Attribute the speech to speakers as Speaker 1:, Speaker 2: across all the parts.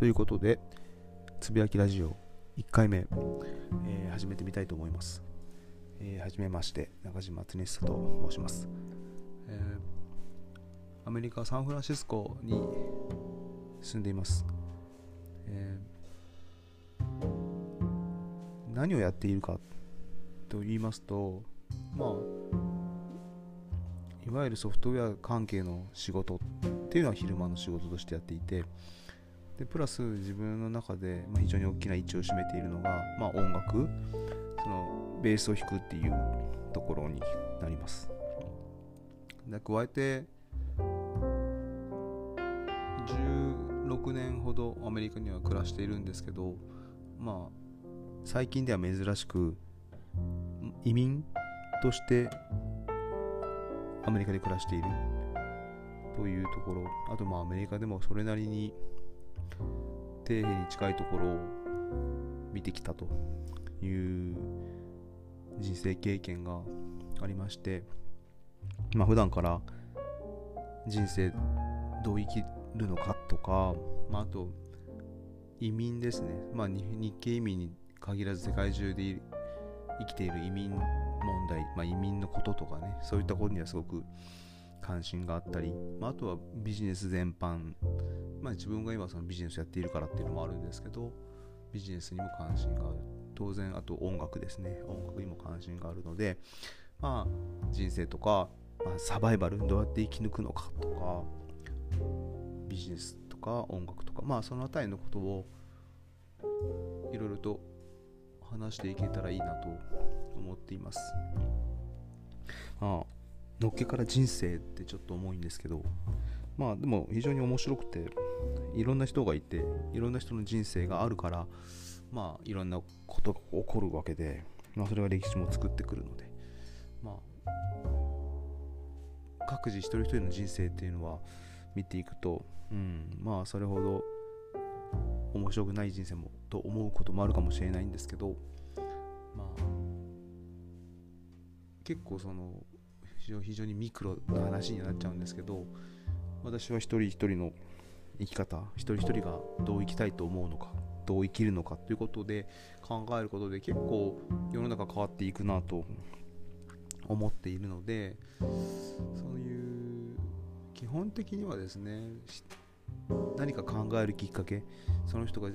Speaker 1: ということで、つぶやきラジオ1回目、えー、始めてみたいと思います。えー、はじめまして、中島恒久と申します、えー、アメリカ・サンフランシスコに住んでいます。えー、何をやっているかと言いますと、まあ、いわゆるソフトウェア関係の仕事っていうのは昼間の仕事としてやっていて、でプラス自分の中で、ま、非常に大きな位置を占めているのが、まあ、音楽。そのベースを弾くっていうところになります。で加えて16年ほどアメリカには暮らしているんですけどまあ最近では珍しく移民としてアメリカで暮らしているというところ。あとまあアメリカでもそれなりに底辺に近いところを見てきたという人生経験がありましてまあ普段から人生どう生きるのかとか、まあ、あと移民ですね、まあ、日系移民に限らず世界中で生きている移民問題、まあ、移民のこととかねそういったことにはすごく関心があったり、まあ、あとはビジネス全般、まあ、自分が今そのビジネスやっているからっていうのもあるんですけどビジネスにも関心がある。当然あと音楽ですね。音楽にも関心があるのでまあ人生とか、まあ、サバイバルどうやって生き抜くのかとかビジネスとか音楽とかまあその辺りのことをいろいろと話していけたらいいなと思っています。ああのっけから人生ってちょっと重いんですけどまあでも非常に面白くていろんな人がいていろんな人の人生があるからまあいろんなことが起こるわけで、まあ、それが歴史も作ってくるのでまあ各自一人一人の人生っていうのは見ていくと、うん、まあそれほど面白くない人生もと思うこともあるかもしれないんですけどまあ結構その非常にミクロな話になっちゃうんですけど私は一人一人の生き方一人一人がどう生きたいと思うのかどう生きるのかということで考えることで結構世の中変わっていくなと思っているのでそういう基本的にはですね何か考えるきっかけその人が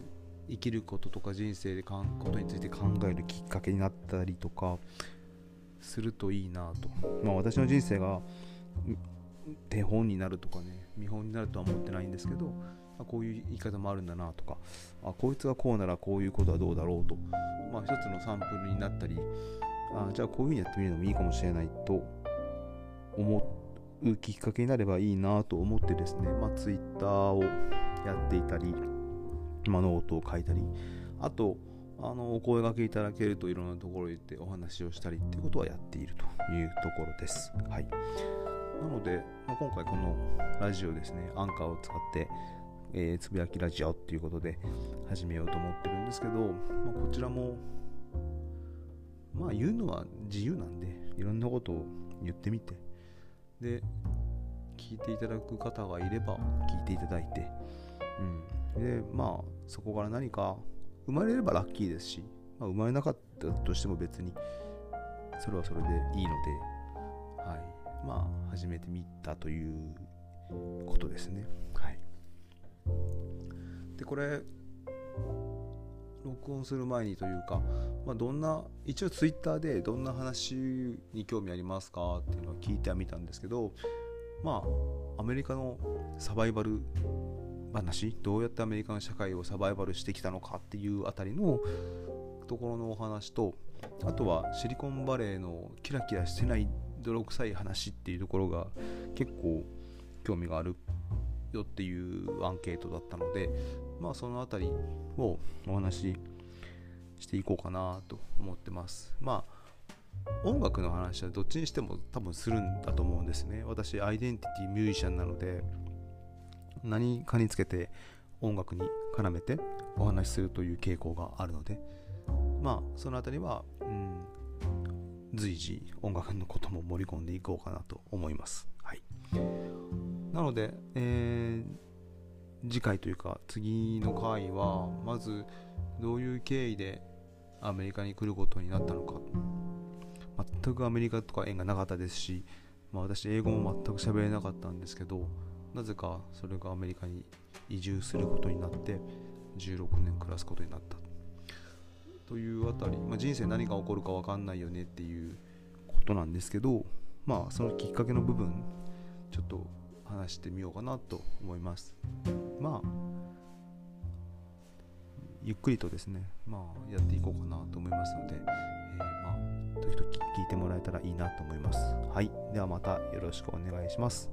Speaker 1: 生きることとか人生でかんことについて考えるきっかけになったりとかするといいなと。まあ私の人生が手本になるとかね、見本になるとは思ってないんですけど、こういう言い方もあるんだなとか、あこいつがこうならこういうことはどうだろうと、まあ一つのサンプルになったり、あじゃあこういうふうにやってみるのもいいかもしれないと思うきっかけになればいいなと思ってですね、まあ Twitter をやっていたり、まあ、ノートを書いたり、あと、あのお声がけいただけるといろんなところに行ってお話をしたりっていうことはやっているというところです。はい、なので、まあ、今回このラジオですね、アンカーを使って、えー、つぶやきラジオっていうことで始めようと思ってるんですけど、まあ、こちらも、まあ言うのは自由なんで、いろんなことを言ってみて、で、聞いていただく方がいれば聞いていただいて、うん。で、まあそこから何か生まれればラッキーですし、まあ、生まれなかったとしても別にそれはそれでいいので、はい、まあ始めてみたということですね。はい、でこれ録音する前にというか、まあ、どんな一応ツイッターでどんな話に興味ありますかっていうのを聞いてはみたんですけどまあアメリカのサバイバル話どうやってアメリカの社会をサバイバルしてきたのかっていうあたりのところのお話とあとはシリコンバレーのキラキラしてない泥臭い話っていうところが結構興味があるよっていうアンケートだったのでまあその辺りをお話ししていこうかなと思ってます。まあ音楽の話はどっちにしても多分するんだと思うんですね。私アイデンティティミュージシャンなので何かにつけて音楽に絡めてお話しするという傾向があるのでまあその辺りは、うん、随時音楽のことも盛り込んでいこうかなと思います。はい、なので、えー、次回というか次の回はまずどういう経緯でアメリカに来ることになったのか全くアメリカとか縁がなかったですし、まあ、私英語も全く喋れなかったんですけどなぜかそれがアメリカに移住することになって16年暮らすことになった。というあたり、まあ、人生何が起こるか分かんないよねっていうことなんですけどまあそのきっかけの部分ちょっと話してみようかなと思います。まあゆっくりとですねまあやっていこうかなと思いますので、えー、まあ時々聞いてもらえたらいいなと思います。はい。ではまたよろしくお願いします。